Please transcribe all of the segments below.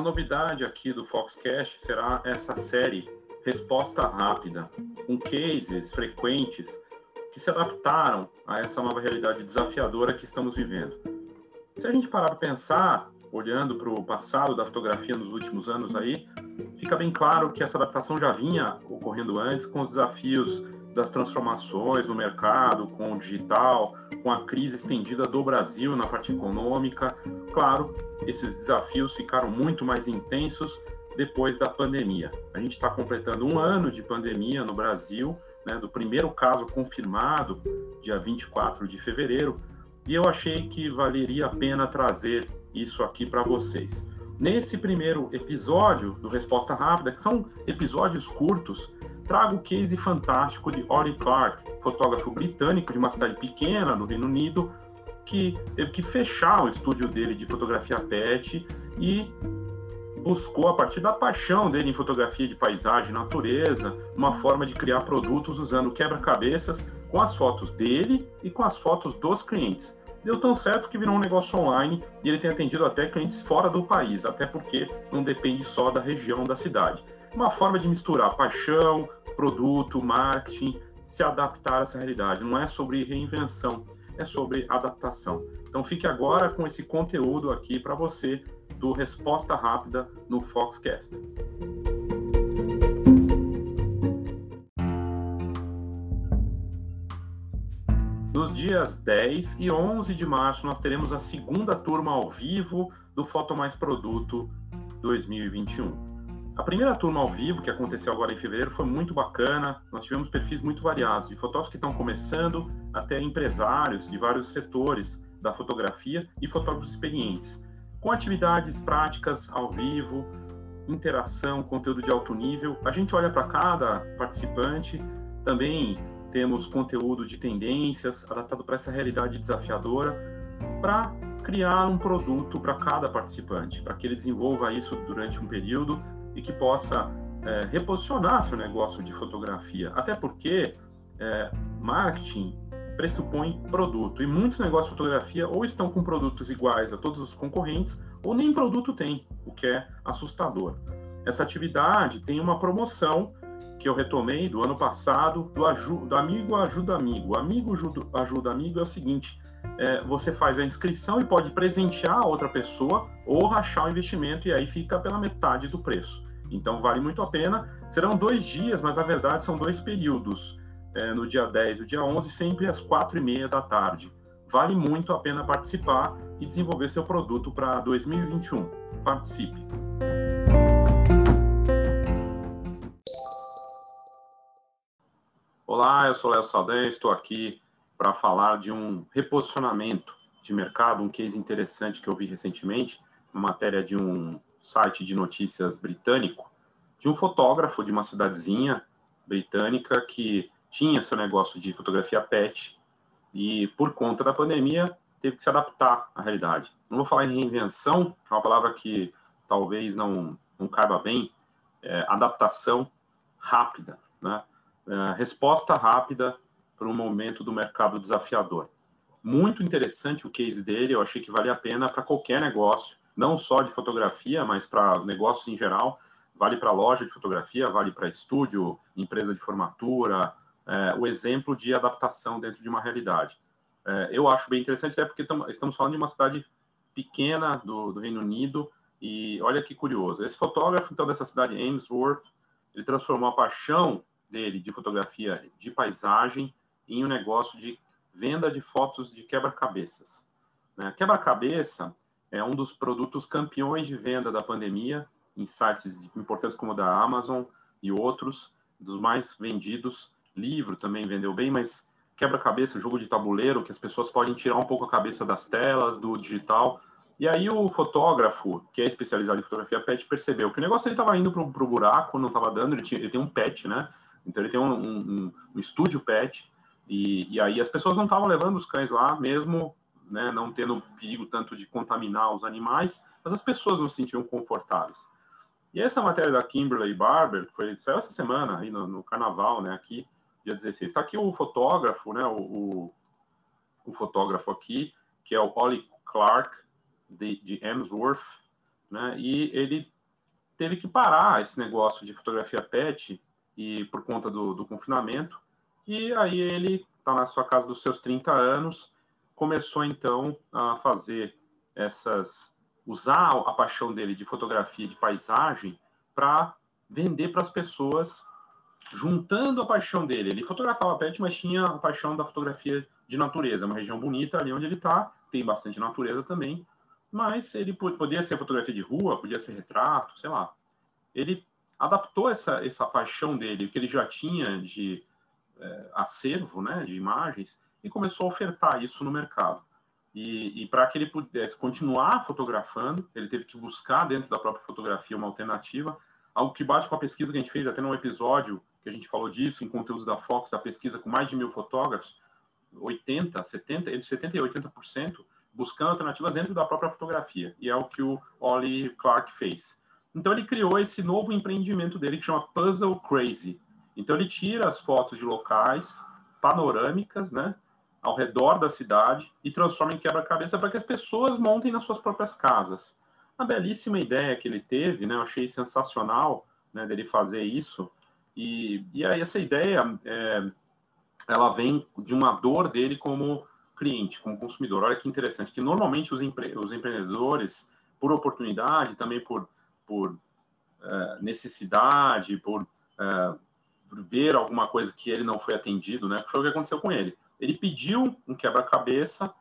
Uma novidade aqui do Foxcast será essa série Resposta Rápida, com cases frequentes que se adaptaram a essa nova realidade desafiadora que estamos vivendo. Se a gente parar para pensar, olhando para o passado da fotografia nos últimos anos aí, fica bem claro que essa adaptação já vinha ocorrendo antes com os desafios das transformações no mercado, com o digital, com a crise estendida do Brasil na parte econômica. Claro, esses desafios ficaram muito mais intensos depois da pandemia. A gente está completando um ano de pandemia no Brasil, né, do primeiro caso confirmado, dia 24 de fevereiro, e eu achei que valeria a pena trazer isso aqui para vocês. Nesse primeiro episódio do Resposta Rápida, que são episódios curtos, trago o case fantástico de Ollie Clark, fotógrafo britânico de uma cidade pequena no Reino Unido, que teve que fechar o estúdio dele de fotografia pet e buscou, a partir da paixão dele em fotografia de paisagem natureza, uma forma de criar produtos usando quebra-cabeças com as fotos dele e com as fotos dos clientes. Deu tão certo que virou um negócio online e ele tem atendido até clientes fora do país, até porque não depende só da região da cidade. Uma forma de misturar paixão, produto, marketing, se adaptar a essa realidade. Não é sobre reinvenção, é sobre adaptação. Então fique agora com esse conteúdo aqui para você do Resposta Rápida no Foxcast. Nos dias 10 e 11 de março, nós teremos a segunda turma ao vivo do Foto Mais Produto 2021. A primeira turma ao vivo, que aconteceu agora em fevereiro, foi muito bacana. Nós tivemos perfis muito variados, de fotógrafos que estão começando até empresários de vários setores da fotografia e fotógrafos experientes, com atividades práticas ao vivo, interação, conteúdo de alto nível. A gente olha para cada participante, também temos conteúdo de tendências adaptado para essa realidade desafiadora, para criar um produto para cada participante, para que ele desenvolva isso durante um período e que possa é, reposicionar seu negócio de fotografia. Até porque é, marketing pressupõe produto e muitos negócios de fotografia ou estão com produtos iguais a todos os concorrentes ou nem produto tem, o que é assustador. Essa atividade tem uma promoção que eu retomei do ano passado do, do amigo ajuda amigo. Amigo ajuda, ajuda amigo é o seguinte: é, você faz a inscrição e pode presentear a outra pessoa ou rachar o investimento e aí fica pela metade do preço. Então vale muito a pena. Serão dois dias, mas na verdade são dois períodos. É, no dia 10 e o dia 11, sempre às quatro e meia da tarde. Vale muito a pena participar e desenvolver seu produto para 2021. Participe! Olá, eu sou Léo Saldanha, estou aqui para falar de um reposicionamento de mercado, um case interessante que eu vi recentemente, uma matéria de um site de notícias britânico, de um fotógrafo de uma cidadezinha britânica que tinha seu negócio de fotografia pet e, por conta da pandemia, teve que se adaptar à realidade. Não vou falar em reinvenção, é uma palavra que talvez não, não caiba bem, é, adaptação rápida, né? É, resposta rápida para um momento do mercado desafiador. Muito interessante o case dele, eu achei que valia a pena para qualquer negócio, não só de fotografia, mas para negócios em geral. Vale para loja de fotografia, vale para estúdio, empresa de formatura, é, o exemplo de adaptação dentro de uma realidade. É, eu acho bem interessante, até porque tam, estamos falando de uma cidade pequena do, do Reino Unido, e olha que curioso. Esse fotógrafo, então, dessa cidade, Ainsworth, ele transformou a paixão dele de fotografia de paisagem em um negócio de venda de fotos de quebra-cabeças. Né? Quebra-cabeça é um dos produtos campeões de venda da pandemia, em sites importantes como o da Amazon e outros, dos mais vendidos. Livro também vendeu bem, mas quebra-cabeça, jogo de tabuleiro, que as pessoas podem tirar um pouco a cabeça das telas, do digital. E aí o fotógrafo, que é especializado em fotografia pet, percebeu que o negócio estava indo para o buraco, não estava dando, ele, tinha, ele, tem um pet, né? Então ele tem um, um, um estúdio pet, e, e aí as pessoas não estavam levando os cães lá, mesmo né, não tendo perigo tanto de contaminar os animais, mas as pessoas não se sentiam confortáveis. E essa matéria da Kimberly Barber, que foi, saiu essa semana aí no, no carnaval, né, aqui, dia 16. Está aqui o fotógrafo, né, o, o, o, fotógrafo aqui, que é o Ollie Clark, de, de Emsworth, né? E ele teve que parar esse negócio de fotografia pet e por conta do, do confinamento. E aí ele está na sua casa dos seus 30 anos, começou então a fazer essas usar a paixão dele de fotografia de paisagem para vender para as pessoas, juntando a paixão dele. Ele fotografava pet, mas tinha a paixão da fotografia de natureza, uma região bonita ali onde ele está, tem bastante natureza também, mas ele podia ser fotografia de rua, podia ser retrato, sei lá. Ele adaptou essa, essa paixão dele, que ele já tinha de é, acervo, né, de imagens, e começou a ofertar isso no mercado. E, e para que ele pudesse continuar fotografando, ele teve que buscar dentro da própria fotografia uma alternativa, algo que bate com a pesquisa que a gente fez até num episódio que a gente falou disso, em conteúdos da Fox, da pesquisa com mais de mil fotógrafos, 80, 70, entre 70 e 80% buscando alternativas dentro da própria fotografia. E é o que o Ollie Clark fez. Então ele criou esse novo empreendimento dele que chama Puzzle Crazy. Então ele tira as fotos de locais panorâmicas, né, ao redor da cidade e transforma em quebra-cabeça para que as pessoas montem nas suas próprias casas. Uma belíssima ideia que ele teve, né? Eu achei sensacional, né, dele fazer isso. E, e aí essa ideia, é, ela vem de uma dor dele como cliente, como consumidor. Olha que interessante, que normalmente os, empre os empreendedores, por oportunidade, também por, por é, necessidade, por, é, por ver alguma coisa que ele não foi atendido, né? Foi o que aconteceu com ele ele pediu um quebra-cabeça,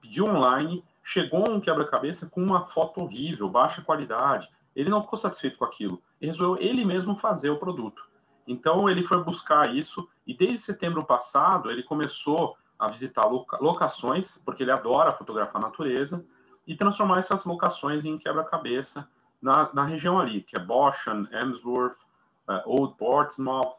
pediu online, chegou um quebra-cabeça com uma foto horrível, baixa qualidade. Ele não ficou satisfeito com aquilo. Ele resolveu ele mesmo fazer o produto. Então ele foi buscar isso e desde setembro passado ele começou a visitar locações, porque ele adora fotografar a natureza, e transformar essas locações em quebra-cabeça na, na, região ali, que é Boschan, Emsworth, uh, Old Portsmouth,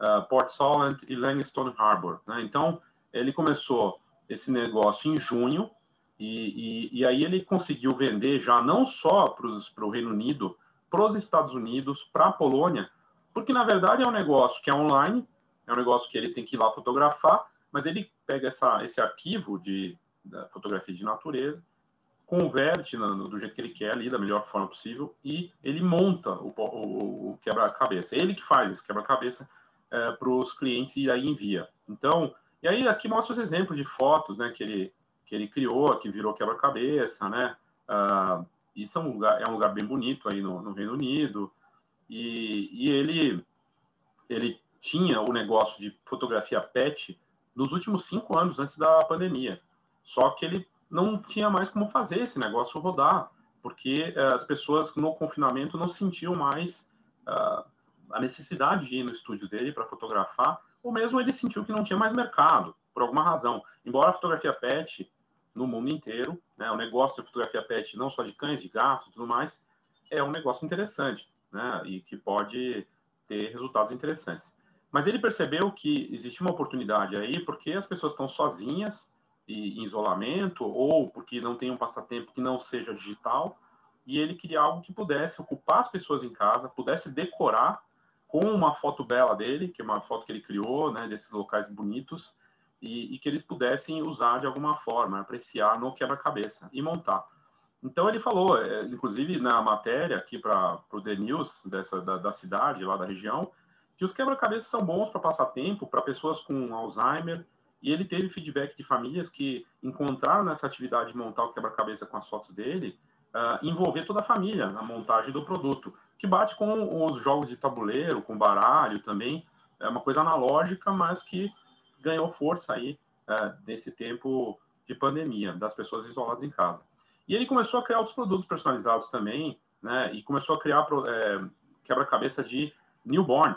uh, Port Solent e Langstone Harbor. Né? Então, ele começou esse negócio em junho, e, e, e aí ele conseguiu vender já não só para o Reino Unido, para os Estados Unidos, para a Polônia, porque na verdade é um negócio que é online, é um negócio que ele tem que ir lá fotografar, mas ele pega essa, esse arquivo de fotografia de natureza, converte no, do jeito que ele quer ali, da melhor forma possível, e ele monta o, o, o quebra-cabeça. Ele que faz esse quebra-cabeça é, para os clientes e aí envia. Então, e aí aqui mostra os exemplos de fotos, né, que ele que ele criou, que virou quebra-cabeça, né? Uh, isso é um lugar é um lugar bem bonito aí no, no Reino Unido. E, e ele ele tinha o negócio de fotografia pet nos últimos cinco anos antes da pandemia. Só que ele não tinha mais como fazer esse negócio rodar, porque uh, as pessoas no confinamento não sentiam mais uh, a necessidade de ir no estúdio dele para fotografar, ou mesmo ele sentiu que não tinha mais mercado, por alguma razão. Embora a fotografia pet, no mundo inteiro, né, o negócio de fotografia pet, não só de cães, de gatos e tudo mais, é um negócio interessante, né, e que pode ter resultados interessantes. Mas ele percebeu que existe uma oportunidade aí, porque as pessoas estão sozinhas e em isolamento, ou porque não tem um passatempo que não seja digital, e ele queria algo que pudesse ocupar as pessoas em casa, pudesse decorar com uma foto bela dele, que é uma foto que ele criou, né, desses locais bonitos, e, e que eles pudessem usar de alguma forma, apreciar no quebra-cabeça e montar. Então ele falou, é, inclusive na matéria aqui para o The News dessa, da, da, cidade, lá da região, que os quebra-cabeças são bons para passar tempo, para pessoas com Alzheimer, e ele teve feedback de famílias que encontraram nessa atividade de montar o quebra-cabeça com as fotos dele, uh, envolver toda a família na montagem do produto, que bate com os jogos de tabuleiro, com baralho também, é uma coisa analógica, mas que ganhou força aí uh, nesse tempo de pandemia, das pessoas isoladas em casa. E ele começou a criar outros produtos personalizados também, né, e começou a criar é, quebra-cabeça de newborn.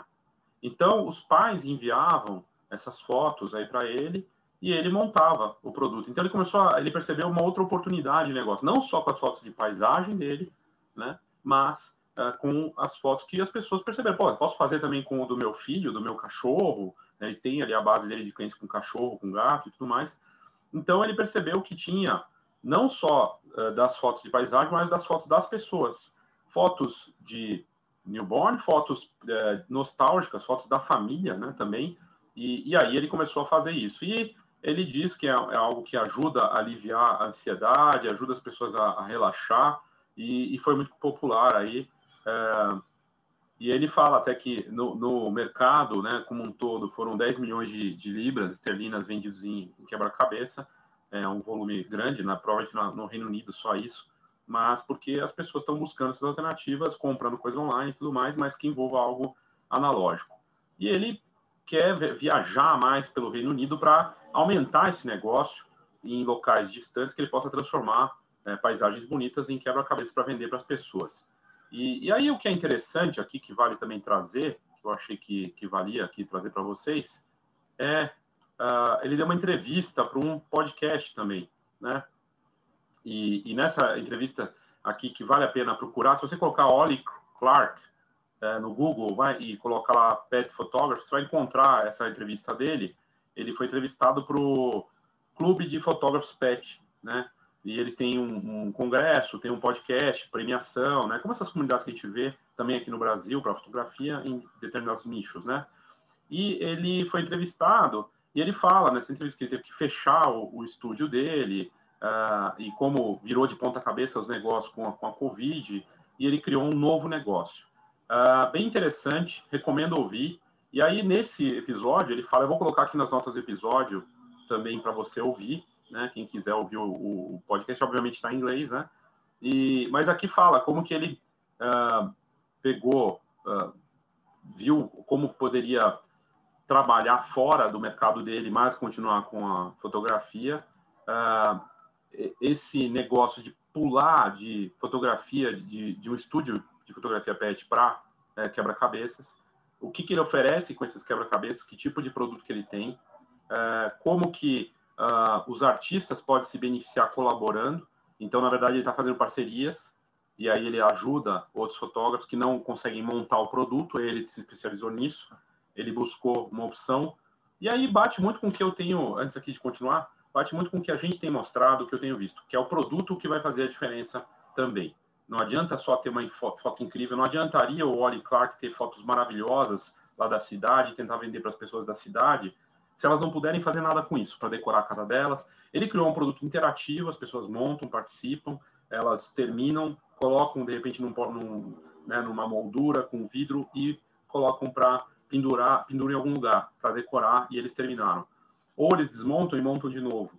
Então, os pais enviavam essas fotos aí para ele e ele montava o produto. Então ele começou a, ele percebeu uma outra oportunidade de negócio, não só com as fotos de paisagem dele, né, mas uh, com as fotos que as pessoas perceberam. Pô, posso fazer também com o do meu filho, do meu cachorro, né, ele tem ali a base dele de clientes com cachorro, com gato e tudo mais. Então ele percebeu que tinha não só uh, das fotos de paisagem, mas das fotos das pessoas. Fotos de newborn, fotos uh, nostálgicas, fotos da família, né, também. E, e aí ele começou a fazer isso. E ele diz que é, é, algo que ajuda a aliviar a ansiedade, ajuda as pessoas a, a relaxar, e, e foi muito popular aí. É, e ele fala até que no, no, mercado, né, como um todo, foram 10 milhões de, de libras esterlinas vendidos em, em quebra-cabeça, é um volume grande, né, provavelmente no Reino Unido só isso, mas porque as pessoas estão buscando essas alternativas, comprando coisa online e tudo mais, mas que envolva algo analógico. E ele quer viajar mais pelo Reino Unido para aumentar esse negócio em locais distantes que ele possa transformar é, paisagens bonitas em quebra-cabeça para vender para as pessoas. E, e, aí o que é interessante aqui, que vale também trazer, que eu achei que, que valia aqui trazer para vocês, é uh, ele deu uma entrevista para um podcast também, né? E, e, nessa entrevista aqui que vale a pena procurar, se você colocar Ollie Clark é, no Google vai, e colocar lá Pet Photography, você vai encontrar essa entrevista dele. Ele foi entrevistado para o Clube de Fotógrafos Pet, né? E eles têm um, um, congresso, tem um podcast, premiação, né? Como essas comunidades que a gente vê também aqui no Brasil para fotografia em determinados nichos, né? E ele foi entrevistado e ele fala nessa entrevista que ele teve que fechar o, o estúdio dele uh, e como virou de ponta cabeça os negócios com a, com a Covid e ele criou um novo negócio. Uh, bem interessante, recomendo ouvir. E aí, nesse episódio, ele fala, eu vou colocar aqui nas notas do episódio também para você ouvir, né? Quem quiser ouvir o, o podcast, obviamente está em inglês, né? E, mas aqui fala como que ele uh, pegou, uh, viu como poderia trabalhar fora do mercado dele, mas continuar com a fotografia. Uh, esse negócio de pular de fotografia, de, de um estúdio de fotografia PET para é, quebra-cabeças, o que, que, ele oferece com esses quebra-cabeças, que tipo de produto que ele tem, é, como que uh, os artistas podem se beneficiar colaborando. Então, na verdade, ele está fazendo parcerias e aí ele ajuda outros fotógrafos que não conseguem montar o produto, ele se especializou nisso, ele buscou uma opção, e aí bate muito com o que eu tenho, antes aqui de continuar, bate muito com o que a gente tem mostrado, o que eu tenho visto, que é o produto que vai fazer a diferença também. Não adianta só ter uma foto, foto incrível, não adiantaria o Wally Clark ter fotos maravilhosas lá da cidade, tentar vender para as pessoas da cidade, se elas não puderem fazer nada com isso para decorar a casa delas. Ele criou um produto interativo, as pessoas montam, participam, elas terminam, colocam de repente num, num, né, numa moldura com vidro e colocam para pendurar, penduram em algum lugar para decorar e eles terminaram. Ou eles desmontam e montam de novo.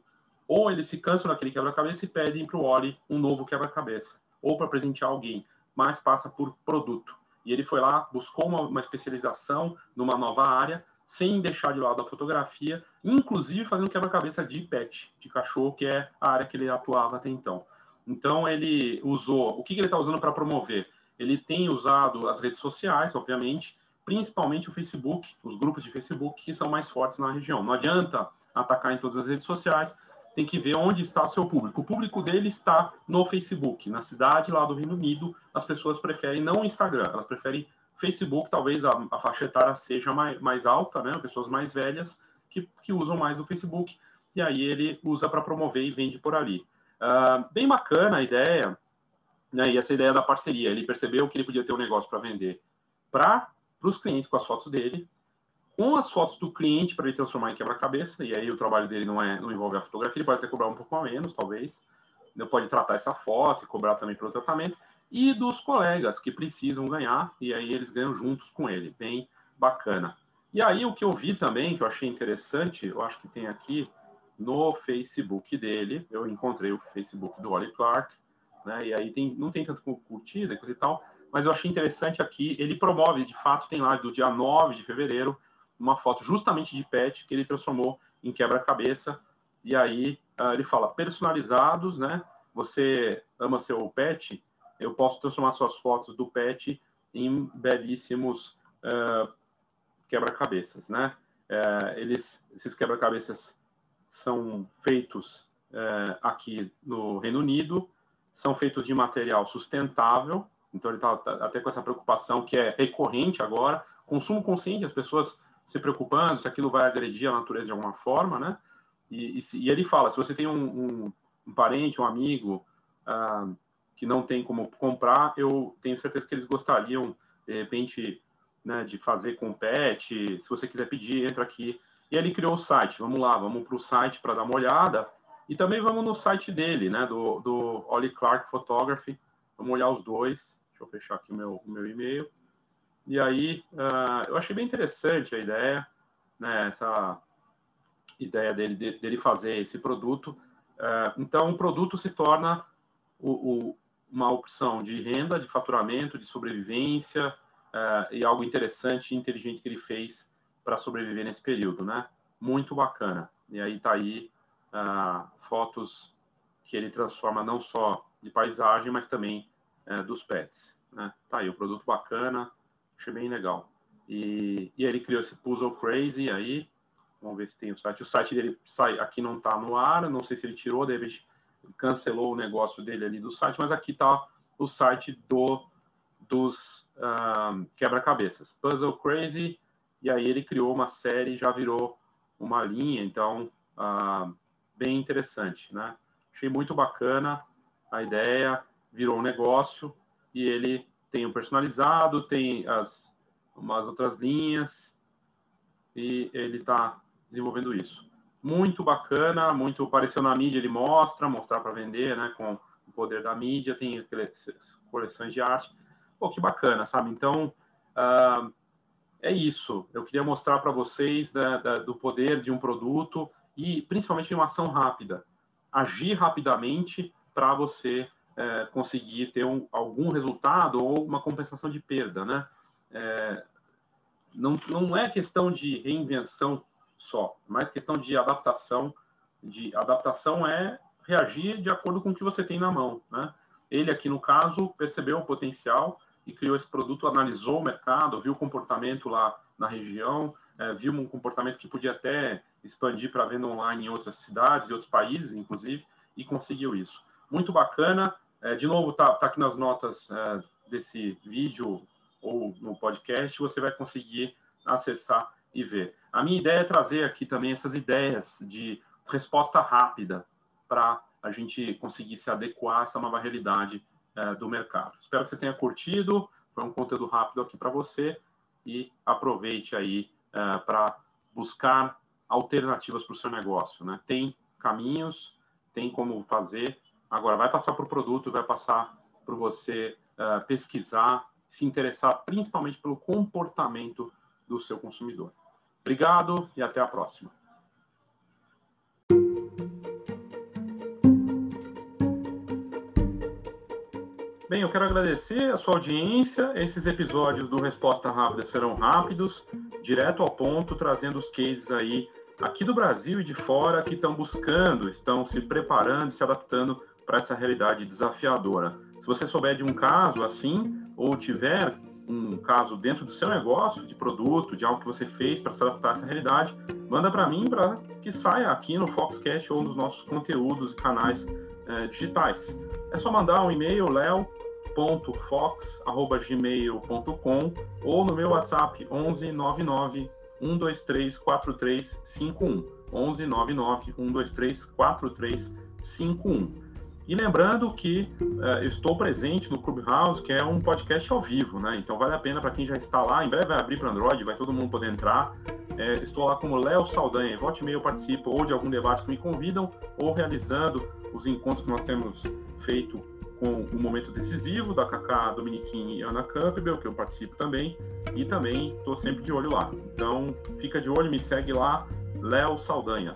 Ou eles se cansam daquele quebra-cabeça e pedem para o Oli um novo quebra-cabeça ou para presentear alguém, mas passa por produto. E ele foi lá, buscou uma, uma especialização numa nova área, sem deixar de lado a fotografia, inclusive fazendo quebra-cabeça de pet, de cachorro, que é a área que ele atuava até então. Então ele usou, o que, que ele está usando para promover? Ele tem usado as redes sociais, obviamente, principalmente o Facebook, os grupos de Facebook que são mais fortes na região. Não adianta atacar em todas as redes sociais, tem que ver onde está o seu público. O público dele está no Facebook. Na cidade lá do Reino Unido, as pessoas preferem não o Instagram, elas preferem Facebook, talvez a, a faixa etária seja mais, mais alta, né? Pessoas mais velhas que, que usam mais o Facebook, e aí ele usa para promover e vende por ali. Uh, bem bacana a ideia, né? E essa ideia da parceria. Ele percebeu que ele podia ter um negócio para vender para os clientes com as fotos dele, com as fotos do cliente para ele transformar em quebra-cabeça, e aí o trabalho dele não, é, não envolve a fotografia, ele pode até cobrar um pouco a menos, talvez, ele pode tratar essa foto e cobrar também pelo tratamento, e dos colegas que precisam ganhar, e aí eles ganham juntos com ele, bem bacana. E aí o que eu vi também, que eu achei interessante, eu acho que tem aqui no Facebook dele, eu encontrei o Facebook do Wally Clark, né, e aí tem, não tem tanto curtida coisa e tal, mas eu achei interessante aqui, ele promove, de fato, tem lá do dia 9 de fevereiro, uma foto justamente de pet que ele transformou em quebra-cabeça. E aí uh, ele fala personalizados, né? Você ama seu pet? Eu posso transformar suas fotos do pet em belíssimos uh, quebra-cabeças, né? Uh, eles, esses quebra-cabeças são feitos uh, aqui no Reino Unido, são feitos de material sustentável, então ele está tá até com essa preocupação que é recorrente agora, consumo consciente, as pessoas se preocupando se aquilo vai agredir a natureza de alguma forma, né? E, e, e ele fala, se você tem um, um, um parente, um amigo ah, que não tem como comprar, eu tenho certeza que eles gostariam, de repente, né, de fazer com pet. Se você quiser pedir, entra aqui. E ele criou o site. Vamos lá, vamos para o site para dar uma olhada. E também vamos no site dele, né, do, do Ollie Clark Photography. Vamos olhar os dois. Deixa eu fechar aqui o meu, meu e-mail. E aí, uh, eu achei bem interessante a ideia, né, essa ideia dele, dele fazer esse produto. Uh, então, o produto se torna o, o, uma opção de renda, de faturamento, de sobrevivência, uh, e algo interessante e inteligente que ele fez para sobreviver nesse período, né? Muito bacana. E aí tá aí fotos que ele transforma não só de paisagem, mas também dos pets. Né? Tá aí, o produto bacana, Achei bem legal. E, e ele criou esse Puzzle Crazy aí. Vamos ver se tem o site. O site dele sai, aqui não está no ar, não sei se ele tirou, David cancelou o negócio dele ali do site, mas aqui está o site do dos um, quebra-cabeças. Puzzle Crazy, e aí ele criou uma série, já virou uma linha, então uh, bem interessante, né? Achei muito bacana a ideia, virou um negócio e ele tem o personalizado, tem as umas outras linhas e ele está desenvolvendo isso. Muito bacana, muito apareceu na mídia, ele mostra, mostrar para vender, né, com o poder da mídia, tem coleções de arte. Pô, que bacana, sabe? Então, uh, é isso. Eu queria mostrar para vocês da, da, do poder de um produto e principalmente de uma ação rápida. Agir rapidamente para você é, conseguir ter um, algum resultado ou uma compensação de perda, né? É, não, não é questão de reinvenção só, mas questão de adaptação. De adaptação é reagir de acordo com o que você tem na mão, né? Ele aqui no caso percebeu o potencial e criou esse produto, analisou o mercado, viu o comportamento lá na região, é, viu um comportamento que podia até expandir para venda online em outras cidades, em outros países, inclusive, e conseguiu isso. Muito bacana. É, de novo, tá, tá aqui nas notas é, desse vídeo ou no podcast, você vai conseguir acessar e ver. A minha ideia é trazer aqui também essas ideias de resposta rápida para a gente conseguir se adequar a essa nova realidade é, do mercado. Espero que você tenha curtido. Foi um conteúdo rápido aqui para você e aproveite aí é, para buscar alternativas para o seu negócio. Né? Tem caminhos, tem como fazer Agora, vai passar para o produto, vai passar para você uh, pesquisar, se interessar principalmente pelo comportamento do seu consumidor. Obrigado e até a próxima. Bem, eu quero agradecer a sua audiência. Esses episódios do Resposta Rápida serão rápidos, direto ao ponto, trazendo os cases aí aqui do Brasil e de fora que estão buscando, estão se preparando, se adaptando para essa realidade desafiadora. Se você souber de um caso assim, ou tiver um caso dentro do seu negócio, de produto, de algo que você fez para se adaptar a essa realidade, manda para mim para que saia aqui no Foxcast ou nos nossos conteúdos e canais eh, digitais. É só mandar um e-mail, leo.fox.gmail.com ou no meu WhatsApp 11 99 123 4351. 11 99 123 4351. E lembrando que uh, estou presente no Clubhouse, que é um podcast ao vivo, né? Então vale a pena para quem já está lá. Em breve vai abrir para Android, vai todo mundo poder entrar. É, estou lá como Léo Saldanha. Volte e meio eu participo ou de algum debate que me convidam, ou realizando os encontros que nós temos feito com o Momento Decisivo, da Kaká Dominiquini e Ana Campbell, que eu participo também. E também estou sempre de olho lá. Então fica de olho, me segue lá, Léo Saldanha.